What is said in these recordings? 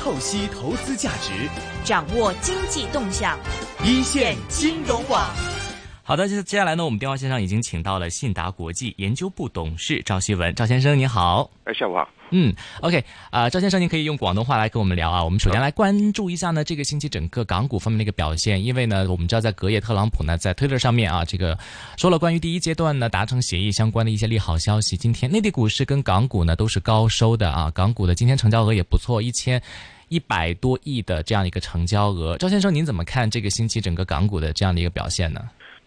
透析投资价值，掌握经济动向，一线金融网。好的，接接下来呢，我们电话线上已经请到了信达国际研究部董事赵希文，赵先生您好。哎，下午好。嗯，OK，啊、赵先生，您可以用广东话来跟我们聊啊。我们首先来关注一下呢，这个星期整个港股方面的一个表现，因为呢，我们知道在隔夜特朗普呢在推特上面啊，这个说了关于第一阶段呢达成协议相关的一些利好消息。今天内地股市跟港股呢都是高收的啊，港股的今天成交额也不错，一千。一百多亿的这样一个成交额，赵先生，您怎么看这个星期整个港股的这样的一个表现呢？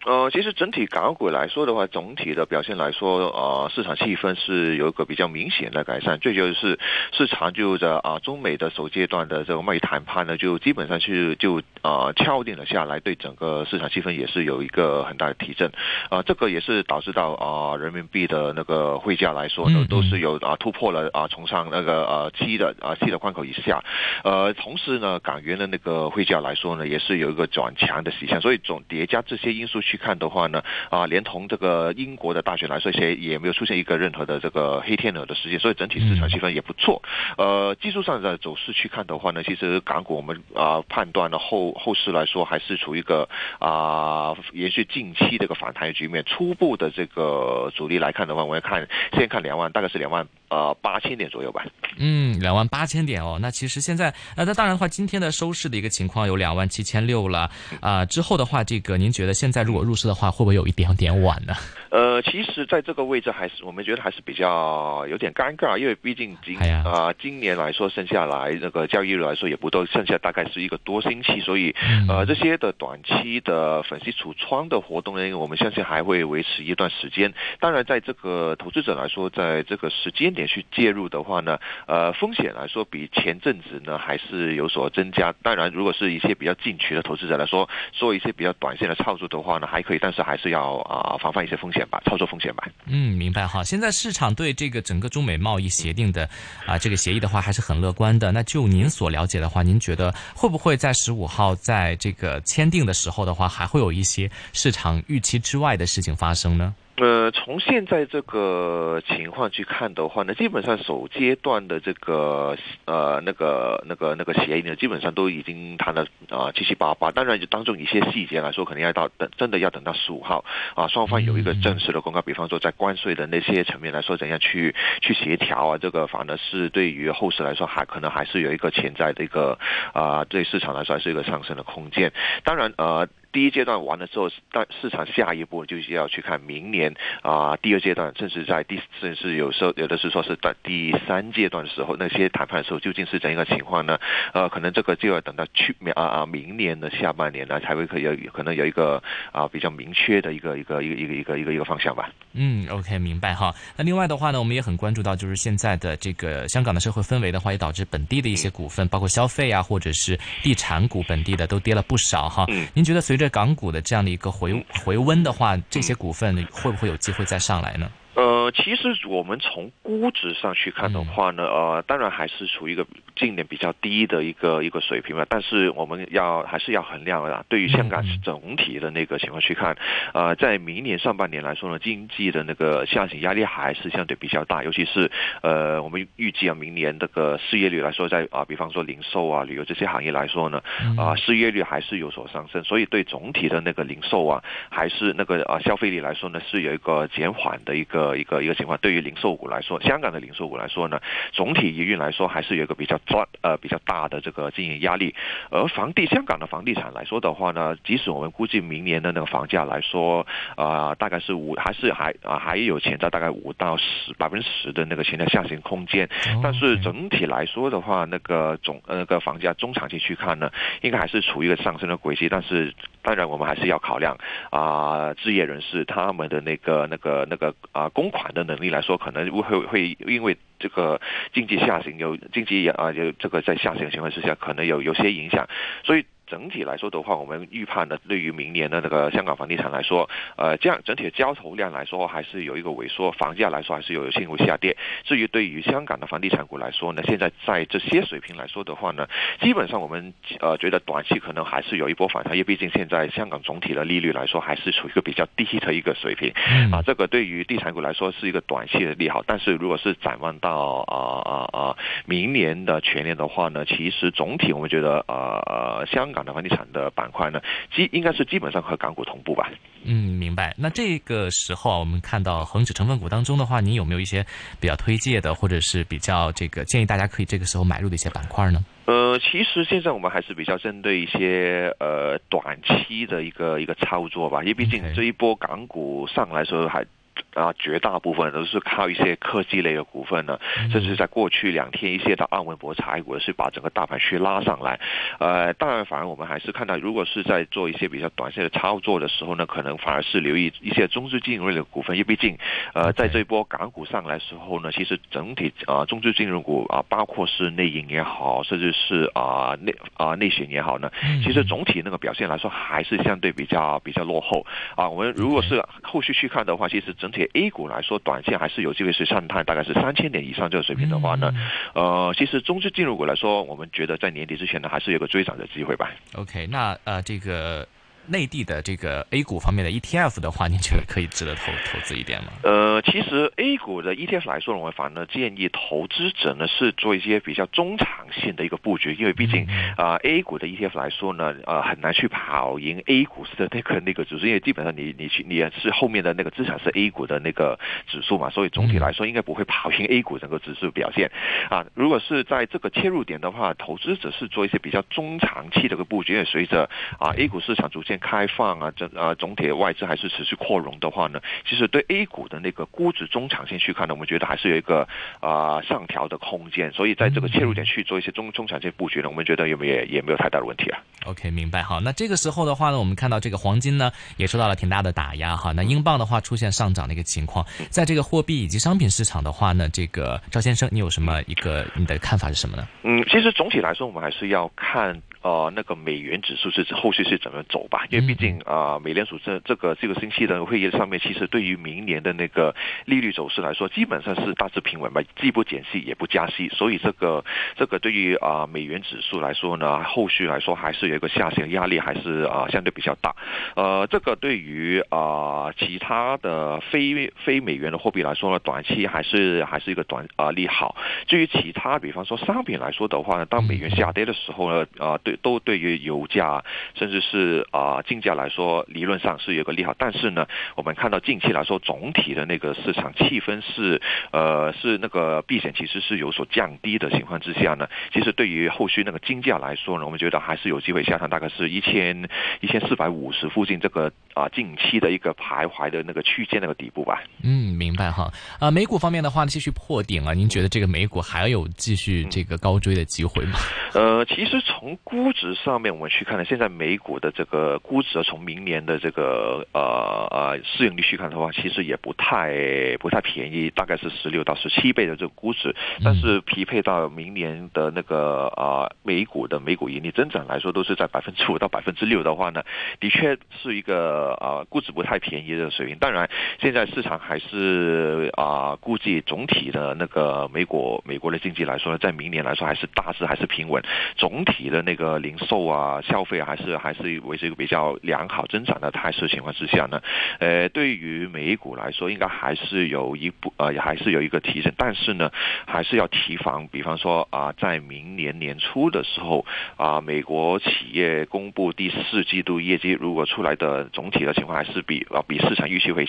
呃，其实整体港股来说的话，总体的表现来说，呃，市场气氛是有一个比较明显的改善。最主要是市场就着啊，中美的首阶段的这个贸易谈判呢，就基本上是就啊敲定了下来，对整个市场气氛也是有一个很大的提振。啊、这个也是导致到啊、人民币的那个汇价来说呢嗯，都是有啊突破了啊从上那个呃七的啊七的关口以下。呃，同时呢，港元的那个汇价来说呢，也是有一个转强的迹象，所以总叠加这些因素去看的话呢，啊，连同这个英国的大选来说，也也没有出现一个任何的这个黑天鹅的事件，所以整体市场气氛也不错。呃，技术上的走势去看的话呢，其实港股我们啊、判断呢后后市来说还是处于一个啊、延续近期这个反弹的局面，初步的这个阻力来看的话，我们看先看两万，大概是两万呃八千点左右吧。嗯，两万八千点哦。那其实现在，呃，那当然的话，今天的收市的一个情况有两万七千六了啊、之后的话，这个您觉得现在如果入市的话，会不会有一点点晚呢？呃，其实在这个位置还是我们觉得还是比较有点尴尬，因为毕竟今啊、今年来说剩下来那个交易日来说也不多，剩下大概是一个多星期，所以嗯呃这些的短期的粉丝橱窗的活动呢，我们相信还会维持一段时间。当然，在这个投资者来说，在这个时间点去介入的话呢，呃风险来说比前阵子呢还是有所增加。当然，如果是一些比较进取的投资者来说，做一些比较短线的操作的话呢，还可以，但是还是要啊、防范一些风险吧，操作风险吧。嗯，明白哈。现在市场对这个整个中美贸易协定的啊、这个协议的话，还是很乐观的。那就您所了解的话，您觉得会不会在十五号在这个签订的时候的话，还会有一些市场预期之外的事情发生呢？呃，从现在这个情况去看的话呢，基本上首阶段的这个呃那个那个那个协议呢，基本上都已经谈了啊七七八八。当然，就当中一些细节来说，可能要到等真的要等到十五号啊，双方有一个正式的公告，比方说在关税的那些层面来说，怎样去去协调啊，这个反而是对于后市来说还可能还是有一个潜在的一个啊、对市场来说还是一个上升的空间。当然呃。第一阶段完了之后，但市场下一步就是要去看明年啊、第二阶段，甚至在第甚至有时候有的是说是在第三阶段的时候，那些谈判的时候究竟是怎样一个情况呢？呃，可能这个就要等到去明啊啊明年的下半年呢，才会可以有可能有一个啊、比较明确的一个一个一个一个一个一个一个方向吧。嗯，OK，明白哈。那另外的话呢，我们也很关注到，就是现在的这个香港的社会氛围的话，也导致本地的一些股份，包括消费啊，或者是地产股本地的都跌了不少哈。嗯您觉得随着港股的这样的一个回回温的话，这些股份会不会有机会再上来呢？呃，其实我们从估值上去看的话呢，呃，当然还是处于一个近年比较低的一个一个水平吧。但是我们要还是要衡量啊，对于香港嗯总体的那个情况去看，呃，在明年上半年来说呢，经济的那个下行压力还是相对比较大，尤其是呃，我们预计啊，明年这个失业率来说在，啊，比方说零售啊、旅游这些行业来说呢，啊、失业率还是有所上升，所以对总体的那个零售啊，还是那个啊消费力来说呢，是有一个减缓的一个一个一个情况。对于零售股来说，香港的零售股来说呢，总体营运来说还是有一个比较大呃比较大的这个经营压力。而房地香港的房地产来说的话呢，即使我们估计明年的那个房价来说，啊、大概是五还是还啊、还有潜在大概五到十百分之十的那个潜在下行空间。但是整体来说的话，那个总呃那个房价中长期去看呢，应该还是处于一个上升的轨迹。但是当然我们还是要考量啊，置业人士他们的那个那个那个啊公款的能力来说，可能会会因为这个经济下行有经济啊有这个在下行的情况之下，可能有有些影响，所以。整体来说的话，我们预判呢，对于明年的那个香港房地产来说，呃，这样整体的交投量来说还是有一个萎缩，房价来说还是有进一步下跌。至于对于香港的房地产股来说呢，现在在这些水平来说的话呢，基本上我们呃觉得短期可能还是有一波反弹，因为毕竟现在香港总体的利率来说还是处于一个比较低的一个水平，啊，这个对于地产股来说是一个短期的利好，但是如果是展望到啊啊啊明年的全年的话呢，其实总体我们觉得呃香港的房地产的板块呢，基应该是基本上和港股同步吧。嗯，明白。那这个时候啊，我们看到恒指成分股当中的话，您有没有一些比较推介的，或者是比较这个建议大家可以这个时候买入的一些板块呢？呃，其实现在我们还是比较针对一些呃短期的一个一个操作吧，因为毕竟这一波港股上来时候还。啊，绝大部分都是靠一些科技类的股份呢，甚至在过去两天一些的澳门博彩股是把整个大盘去拉上来。呃，当然，反而我们还是看到，如果是在做一些比较短线的操作的时候呢，可能反而是留意一些中资金融类的股份，因为毕竟，呃，在这一波港股上来时候呢，其实整体啊，中资金融股啊，包括是内银也好，甚至是啊内啊内险也好呢，其实总体那个表现来说还是相对比较比较落后啊。我们如果是后续去看的话，其实整体。A 股来说，短线还是有机会是上探，大概是三千点以上这个水平的话呢，呃，其实中资进入股来说，我们觉得在年底之前呢，还是有个追涨的机会吧。OK，那呃，这个。内地的这个 A 股方面的 ETF 的话，您觉得可以值得投投资一点吗？呃，其实 A 股的 ETF 来说，我们反而建议投资者呢是做一些比较中长线的一个布局，因为毕竟啊 A 股的 ETF 来说呢，呃很难去跑赢 A 股市的那个那个指数，因为基本上你你去你也是后面的那个资产是 A 股的那个指数嘛，所以总体来说应该不会跑赢 A 股整个指数表现啊。如果是在这个切入点的话，投资者是做一些比较中长期的一个布局，因为随着啊 A 股市场逐渐开放啊，这啊总体外资还是持续扩容的话呢，其实对 A 股的那个估值中长线去看呢，我们觉得还是有一个啊上调的空间，所以在这个切入点去做一些中中长线布局呢，我们觉得有没有也没有太大的问题啊。OK，明白好。那这个时候的话呢，我们看到这个黄金呢也受到了挺大的打压哈。那英镑的话出现上涨的一个情况，在这个货币以及商品市场的话呢，这个赵先生你有什么一个你的看法是什么呢？嗯，其实总体来说，我们还是要看。呃，那个美元指数是后续是怎么走吧？因为毕竟啊，美联储这这个这个星期的会议上面，其实对于明年的那个利率走势来说，基本上是大致平稳吧，既不减息也不加息，所以这个这个对于啊美元指数来说呢，后续来说还是有一个下行压力，还是啊相对比较大。呃，这个对于啊其他的非非美元的货币来说呢，短期还是还是一个短啊利好。至于其他，比方说商品来说的话呢，当美元下跌的时候呢，啊对。都对于油价，甚至是啊金价来说，理论上是有个利好。但是呢，我们看到近期来说，总体的那个市场气氛是呃是那个避险其实是有所降低的情况之下呢，其实对于后续那个金价来说呢，我们觉得还是有机会下探，大概是一千一千四百五十附近这个啊近期的一个徘徊的那个区间那个底部吧。嗯，明白哈。啊，美股方面的话呢，继续破顶啊，您觉得这个美股还有继续这个高追的机会吗？呃，其实从估估值上面，我们去看呢，现在美股的这个估值，从明年的这个呃呃市盈率去看的话，其实也不太不太便宜，大概是十六到十七倍的这个估值。但是匹配到明年的那个啊美股的美股盈利增长来说，都是在百分之五到百分之六的话呢，的确是一个啊估值不太便宜的水平。当然，现在市场还是啊估计总体的那个美国美国的经济来说呢，在明年来说还是大致还是平稳，总体的那个。零售啊，消费还是还是维持一个比较良好增长的态势情况之下呢，呃，对于美股来说，应该还是有一部呃，还是有一个提升，但是呢，还是要提防，比方说啊，在明年年初的时候啊，美国企业公布第四季度业绩，如果出来的总体的情况还是比啊比市场预期会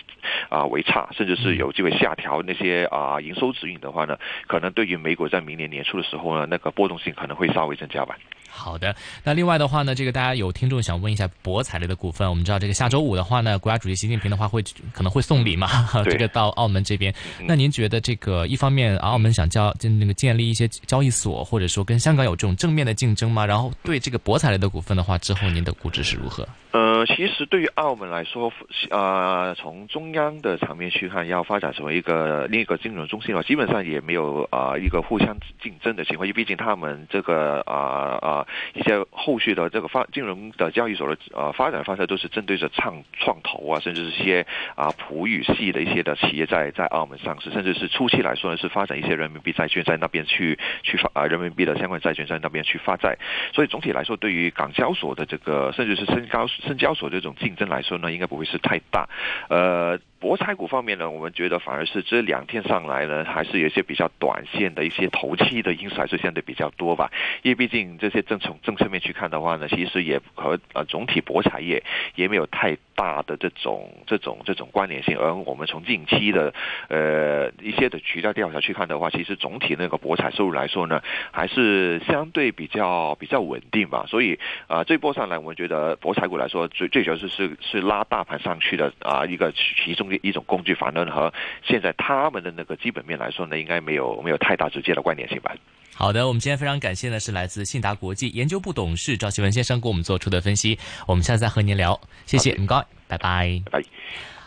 啊为差，甚至是有机会下调那些啊营收指引的话呢，可能对于美股在明年年初的时候呢，那个波动性可能会稍微增加吧。好的，那另外的话呢，这个大家有听众想问一下博彩类的股份，我们知道这个下周五的话呢，国家主席习近平的话会可能会送礼嘛，这个到澳门这边。那您觉得这个一方面澳门想交就那个建立一些交易所，或者说跟香港有这种正面的竞争吗？然后对这个博彩类的股份的话，之后您的估值是如何？呃，其实对于澳门来说，呃，从中央的层面去看，要发展成为一个另一个金融中心的话，基本上也没有啊一个互相竞争的情况，因为毕竟他们这个啊啊一些后续的这个发金融的交易所的呃发展方式都是针对着创创投啊，甚至是一些啊普语系的一些的企业在在澳门上市，甚至是初期来说呢是发展一些人民币债券在那边去去发啊人民币的相关债券在那边去发债，所以总体来说，对于港交所的这个甚至是深高。深交所这种竞争来说呢，应该不会是太大，呃。博彩股方面呢，我们觉得反而是这两天上来呢，还是有一些比较短线的一些投机的因素还是相对比较多吧。因为毕竟这些政从政策面去看的话呢，其实也和呃总体博彩业也没有太大的这种这种这种关联性。而我们从近期的呃一些的渠道调查去看的话，其实总体那个博彩收入来说呢，还是相对比较比较稳定吧。所以啊，这波上来，我们觉得博彩股来说，最最主要是是是拉大盘上去的啊一个其中的一种工具，反正和现在他们的那个基本面来说呢，应该没有没有太大直接的关联性吧。好的，我们今天非常感谢呢是来自信达国际研究部董事赵奇文先生给我们做出的分析。我们下次再和您聊，谢谢，唔该，拜拜。拜。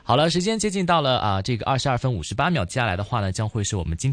好了，时间接近到了啊，这个二十二分五十八秒，接下来的话呢，将会是我们今天。